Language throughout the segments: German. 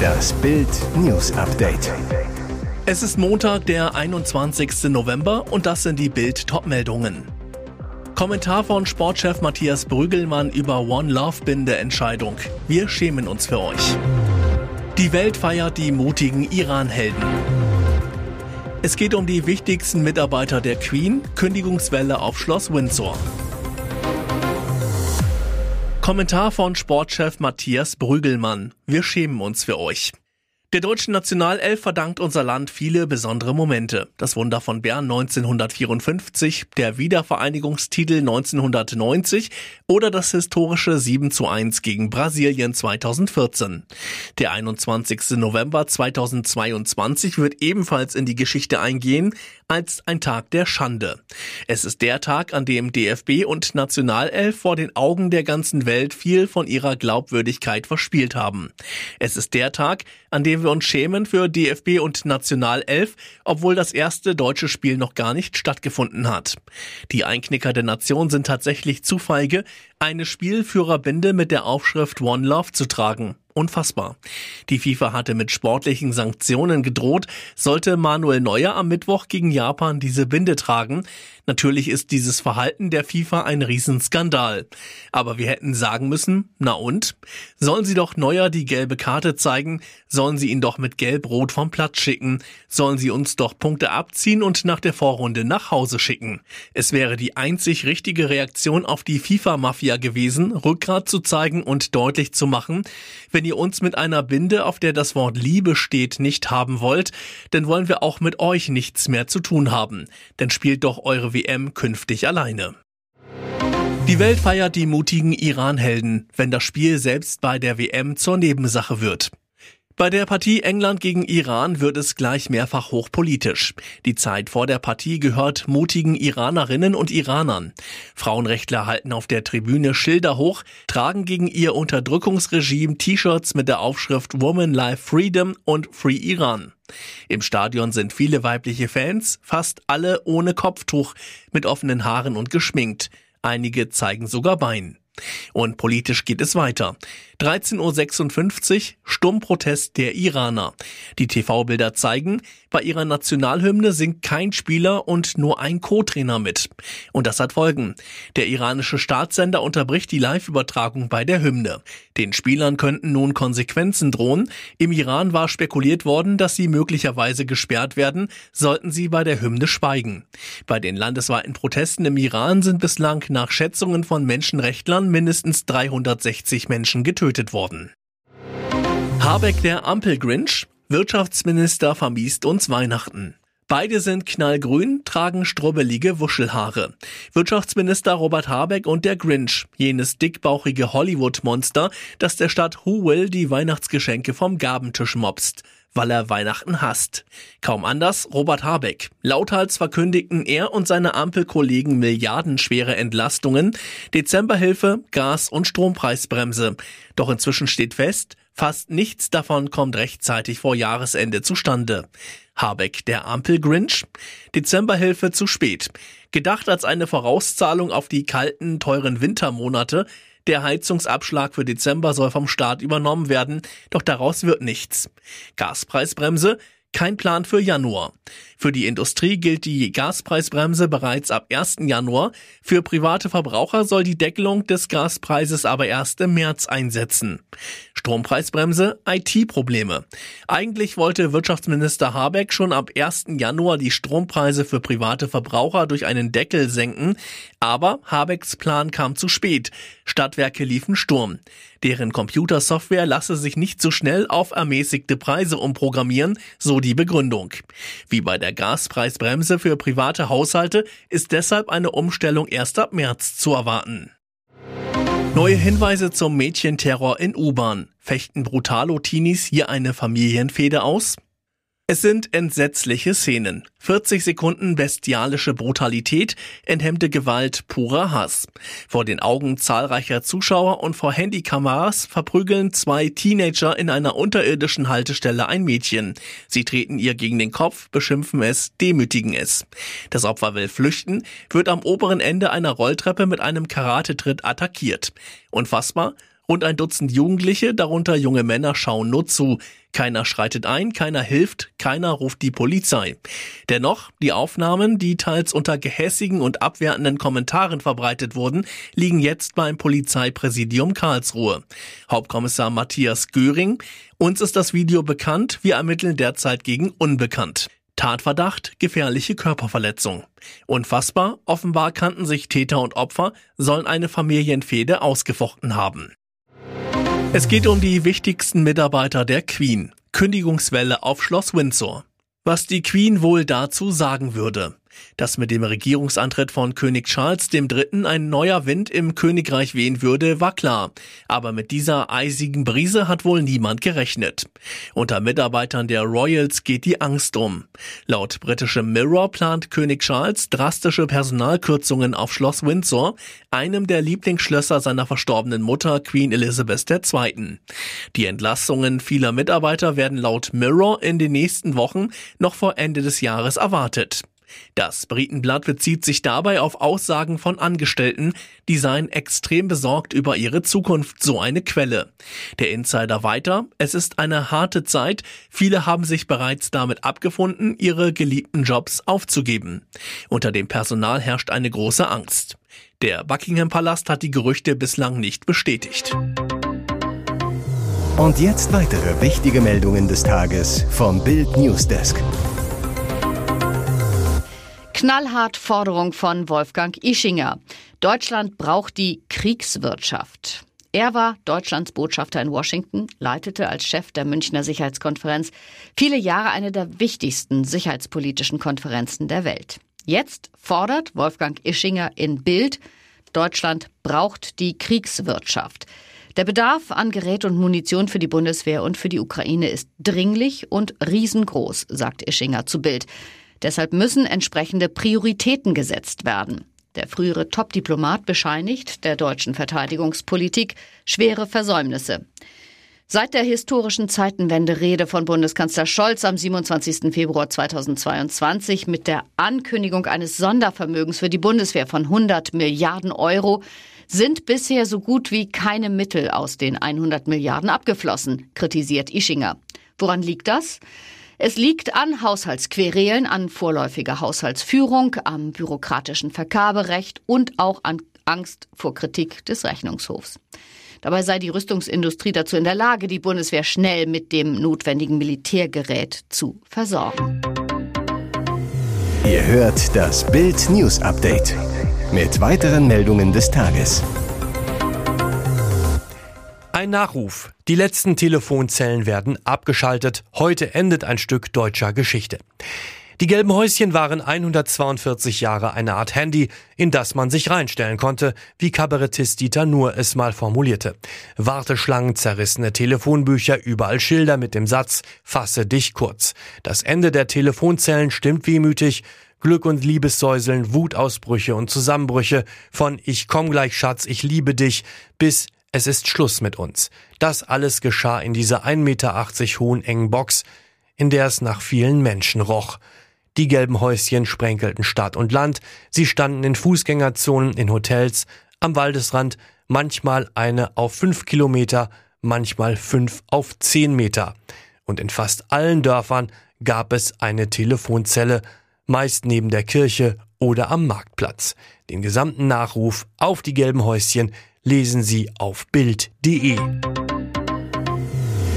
Das Bild News Update. Es ist Montag, der 21. November und das sind die Bild Topmeldungen. Kommentar von Sportchef Matthias Brügelmann über One Love Binde Entscheidung. Wir schämen uns für euch. Die Welt feiert die mutigen Iran-Helden. Es geht um die wichtigsten Mitarbeiter der Queen, Kündigungswelle auf Schloss Windsor. Kommentar von Sportchef Matthias Brügelmann. Wir schämen uns für euch. Der deutschen Nationalelf verdankt unser Land viele besondere Momente. Das Wunder von Bern 1954, der Wiedervereinigungstitel 1990 oder das historische 7 zu 1 gegen Brasilien 2014. Der 21. November 2022 wird ebenfalls in die Geschichte eingehen als ein Tag der Schande. Es ist der Tag, an dem DFB und Nationalelf vor den Augen der ganzen Welt viel von ihrer Glaubwürdigkeit verspielt haben. Es ist der Tag, an dem wir uns schämen für DFB und Nationalelf, obwohl das erste deutsche Spiel noch gar nicht stattgefunden hat. Die Einknicker der Nation sind tatsächlich zu feige, eine Spielführerbinde mit der Aufschrift One Love zu tragen. Unfassbar. Die FIFA hatte mit sportlichen Sanktionen gedroht, sollte Manuel Neuer am Mittwoch gegen Japan diese Binde tragen. Natürlich ist dieses Verhalten der FIFA ein Riesenskandal. Aber wir hätten sagen müssen, na und? Sollen sie doch Neuer die gelbe Karte zeigen? Sollen sie ihn doch mit Gelb-Rot vom Platz schicken? Sollen sie uns doch Punkte abziehen und nach der Vorrunde nach Hause schicken? Es wäre die einzig richtige Reaktion auf die FIFA-Mafia gewesen, Rückgrat zu zeigen und deutlich zu machen, wenn ihr uns mit einer Binde, auf der das Wort Liebe steht, nicht haben wollt, dann wollen wir auch mit euch nichts mehr zu tun haben. Denn spielt doch eure WM künftig alleine. Die Welt feiert die mutigen Iran-Helden, wenn das Spiel selbst bei der WM zur Nebensache wird. Bei der Partie England gegen Iran wird es gleich mehrfach hochpolitisch. Die Zeit vor der Partie gehört mutigen Iranerinnen und Iranern. Frauenrechtler halten auf der Tribüne Schilder hoch, tragen gegen ihr Unterdrückungsregime T-Shirts mit der Aufschrift Woman Life Freedom und Free Iran. Im Stadion sind viele weibliche Fans, fast alle ohne Kopftuch, mit offenen Haaren und geschminkt. Einige zeigen sogar Bein. Und politisch geht es weiter. 13.56 Uhr, Stummprotest der Iraner. Die TV-Bilder zeigen, bei ihrer Nationalhymne singt kein Spieler und nur ein Co-Trainer mit. Und das hat Folgen. Der iranische Staatssender unterbricht die Live-Übertragung bei der Hymne. Den Spielern könnten nun Konsequenzen drohen. Im Iran war spekuliert worden, dass sie möglicherweise gesperrt werden, sollten sie bei der Hymne schweigen. Bei den landesweiten Protesten im Iran sind bislang nach Schätzungen von Menschenrechtlern mindestens 360 Menschen getötet worden. Habeck der Ampelgrinch, Wirtschaftsminister vermiest uns Weihnachten. Beide sind knallgrün, tragen strubbelige Wuschelhaare. Wirtschaftsminister Robert Habeck und der Grinch, jenes dickbauchige Hollywood-Monster, das der Stadt Who Will die Weihnachtsgeschenke vom Gabentisch mobst weil er Weihnachten hasst. Kaum anders Robert Habeck. Lauthals verkündigten er und seine Ampelkollegen milliardenschwere Entlastungen, Dezemberhilfe, Gas- und Strompreisbremse. Doch inzwischen steht fest, fast nichts davon kommt rechtzeitig vor Jahresende zustande. Habeck der Ampel-Grinch? Dezemberhilfe zu spät. Gedacht als eine Vorauszahlung auf die kalten, teuren Wintermonate, der Heizungsabschlag für Dezember soll vom Staat übernommen werden, doch daraus wird nichts. Gaspreisbremse, kein Plan für Januar. Für die Industrie gilt die Gaspreisbremse bereits ab 1. Januar. Für private Verbraucher soll die Deckelung des Gaspreises aber erst im März einsetzen. Strompreisbremse, IT-Probleme. Eigentlich wollte Wirtschaftsminister Habeck schon ab 1. Januar die Strompreise für private Verbraucher durch einen Deckel senken, aber Habecks Plan kam zu spät. Stadtwerke liefen Sturm. Deren Computersoftware lasse sich nicht so schnell auf ermäßigte Preise umprogrammieren, so die Begründung. Wie bei der Gaspreisbremse für private Haushalte ist deshalb eine Umstellung erst ab März zu erwarten. Neue Hinweise zum Mädchenterror in U-Bahn. Fechten Brutalo-Teenies hier eine Familienfehde aus? Es sind entsetzliche Szenen. 40 Sekunden bestialische Brutalität, enthemmte Gewalt, purer Hass. Vor den Augen zahlreicher Zuschauer und vor Handykameras verprügeln zwei Teenager in einer unterirdischen Haltestelle ein Mädchen. Sie treten ihr gegen den Kopf, beschimpfen es, demütigen es. Das Opfer will flüchten, wird am oberen Ende einer Rolltreppe mit einem Karatetritt attackiert. Unfassbar, und ein Dutzend Jugendliche, darunter junge Männer, schauen nur zu. Keiner schreitet ein, keiner hilft, keiner ruft die Polizei. Dennoch, die Aufnahmen, die teils unter gehässigen und abwertenden Kommentaren verbreitet wurden, liegen jetzt beim Polizeipräsidium Karlsruhe. Hauptkommissar Matthias Göring, uns ist das Video bekannt, wir ermitteln derzeit gegen Unbekannt. Tatverdacht, gefährliche Körperverletzung. Unfassbar, offenbar kannten sich Täter und Opfer, sollen eine Familienfehde ausgefochten haben. Es geht um die wichtigsten Mitarbeiter der Queen. Kündigungswelle auf Schloss Windsor. Was die Queen wohl dazu sagen würde. Dass mit dem Regierungsantritt von König Charles III. ein neuer Wind im Königreich wehen würde, war klar. Aber mit dieser eisigen Brise hat wohl niemand gerechnet. Unter Mitarbeitern der Royals geht die Angst um. Laut britischem Mirror plant König Charles drastische Personalkürzungen auf Schloss Windsor, einem der Lieblingsschlösser seiner verstorbenen Mutter Queen Elizabeth II. Die Entlassungen vieler Mitarbeiter werden laut Mirror in den nächsten Wochen noch vor Ende des Jahres erwartet. Das Britenblatt bezieht sich dabei auf Aussagen von Angestellten, die seien extrem besorgt über ihre Zukunft, so eine Quelle. Der Insider weiter, es ist eine harte Zeit, viele haben sich bereits damit abgefunden, ihre geliebten Jobs aufzugeben. Unter dem Personal herrscht eine große Angst. Der Buckingham Palast hat die Gerüchte bislang nicht bestätigt. Und jetzt weitere wichtige Meldungen des Tages vom Bild Newsdesk. Knallhart Forderung von Wolfgang Ischinger. Deutschland braucht die Kriegswirtschaft. Er war Deutschlands Botschafter in Washington, leitete als Chef der Münchner Sicherheitskonferenz viele Jahre eine der wichtigsten sicherheitspolitischen Konferenzen der Welt. Jetzt fordert Wolfgang Ischinger in Bild, Deutschland braucht die Kriegswirtschaft. Der Bedarf an Gerät und Munition für die Bundeswehr und für die Ukraine ist dringlich und riesengroß, sagt Ischinger zu Bild. Deshalb müssen entsprechende Prioritäten gesetzt werden. Der frühere Top-Diplomat bescheinigt der deutschen Verteidigungspolitik schwere Versäumnisse. Seit der historischen Zeitenwende-Rede von Bundeskanzler Scholz am 27. Februar 2022 mit der Ankündigung eines Sondervermögens für die Bundeswehr von 100 Milliarden Euro sind bisher so gut wie keine Mittel aus den 100 Milliarden abgeflossen, kritisiert Ischinger. Woran liegt das? Es liegt an Haushaltsquerelen, an vorläufiger Haushaltsführung, am bürokratischen Vergaberecht und auch an Angst vor Kritik des Rechnungshofs. Dabei sei die Rüstungsindustrie dazu in der Lage, die Bundeswehr schnell mit dem notwendigen Militärgerät zu versorgen. Ihr hört das Bild News Update mit weiteren Meldungen des Tages. Ein Nachruf. Die letzten Telefonzellen werden abgeschaltet. Heute endet ein Stück deutscher Geschichte. Die gelben Häuschen waren 142 Jahre eine Art Handy, in das man sich reinstellen konnte, wie Kabarettist Dieter Nuhr es mal formulierte. Warteschlangen, zerrissene Telefonbücher, überall Schilder mit dem Satz Fasse dich kurz. Das Ende der Telefonzellen stimmt wehmütig. Glück und Liebessäuseln, Wutausbrüche und Zusammenbrüche von Ich komm gleich Schatz, ich liebe dich bis es ist Schluss mit uns. Das alles geschah in dieser 1,80 Meter hohen engen Box, in der es nach vielen Menschen roch. Die gelben Häuschen sprenkelten Stadt und Land, sie standen in Fußgängerzonen, in Hotels, am Waldesrand, manchmal eine auf fünf Kilometer, manchmal fünf auf zehn Meter. Und in fast allen Dörfern gab es eine Telefonzelle, meist neben der Kirche oder am Marktplatz. Den gesamten Nachruf auf die gelben Häuschen lesen Sie auf Bild.de.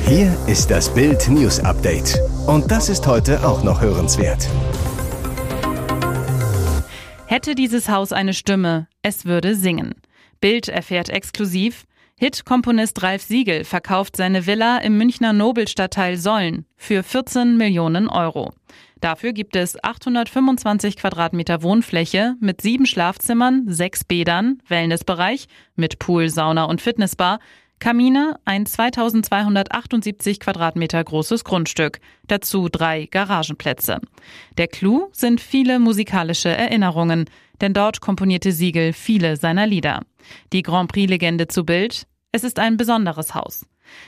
Hier ist das Bild News Update. Und das ist heute auch noch hörenswert. Hätte dieses Haus eine Stimme, es würde singen. Bild erfährt exklusiv, Hit-Komponist Ralf Siegel verkauft seine Villa im Münchner Nobelstadtteil Sollen für 14 Millionen Euro. Dafür gibt es 825 Quadratmeter Wohnfläche mit sieben Schlafzimmern, sechs Bädern, Wellnessbereich mit Pool, Sauna und Fitnessbar, Kamine, ein 2278 Quadratmeter großes Grundstück, dazu drei Garagenplätze. Der Clou sind viele musikalische Erinnerungen, denn dort komponierte Siegel viele seiner Lieder. Die Grand Prix-Legende zu Bild, es ist ein besonderes Haus.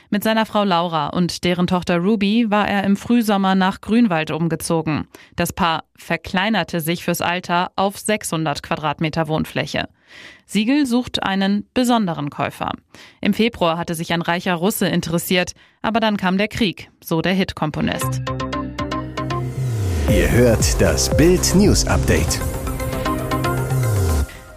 Mit seiner Frau Laura und deren Tochter Ruby war er im Frühsommer nach Grünwald umgezogen. Das Paar verkleinerte sich fürs Alter auf 600 Quadratmeter Wohnfläche. Siegel sucht einen besonderen Käufer. Im Februar hatte sich ein reicher Russe interessiert, aber dann kam der Krieg, so der Hit-Komponist. Ihr hört das Bild News Update.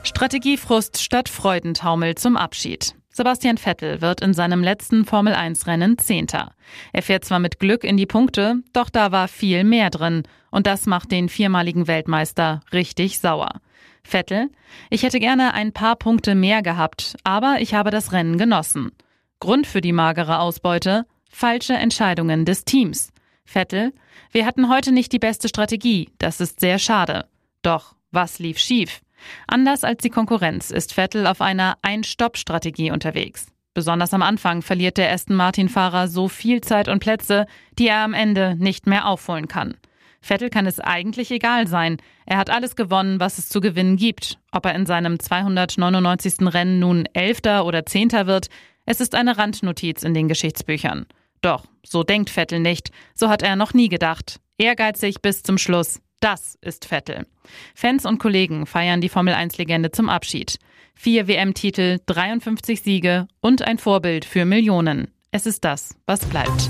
Strategiefrust statt Freudentaumel zum Abschied. Sebastian Vettel wird in seinem letzten Formel-1-Rennen Zehnter. Er fährt zwar mit Glück in die Punkte, doch da war viel mehr drin. Und das macht den viermaligen Weltmeister richtig sauer. Vettel, ich hätte gerne ein paar Punkte mehr gehabt, aber ich habe das Rennen genossen. Grund für die magere Ausbeute? Falsche Entscheidungen des Teams. Vettel, wir hatten heute nicht die beste Strategie, das ist sehr schade. Doch, was lief schief? Anders als die Konkurrenz ist Vettel auf einer Ein-Stopp-Strategie unterwegs. Besonders am Anfang verliert der Aston Martin-Fahrer so viel Zeit und Plätze, die er am Ende nicht mehr aufholen kann. Vettel kann es eigentlich egal sein. Er hat alles gewonnen, was es zu gewinnen gibt. Ob er in seinem 299. Rennen nun Elfter oder Zehnter wird, es ist eine Randnotiz in den Geschichtsbüchern. Doch, so denkt Vettel nicht. So hat er noch nie gedacht. Ehrgeizig bis zum Schluss. Das ist Vettel. Fans und Kollegen feiern die Formel 1-Legende zum Abschied. Vier WM-Titel, 53 Siege und ein Vorbild für Millionen. Es ist das, was bleibt.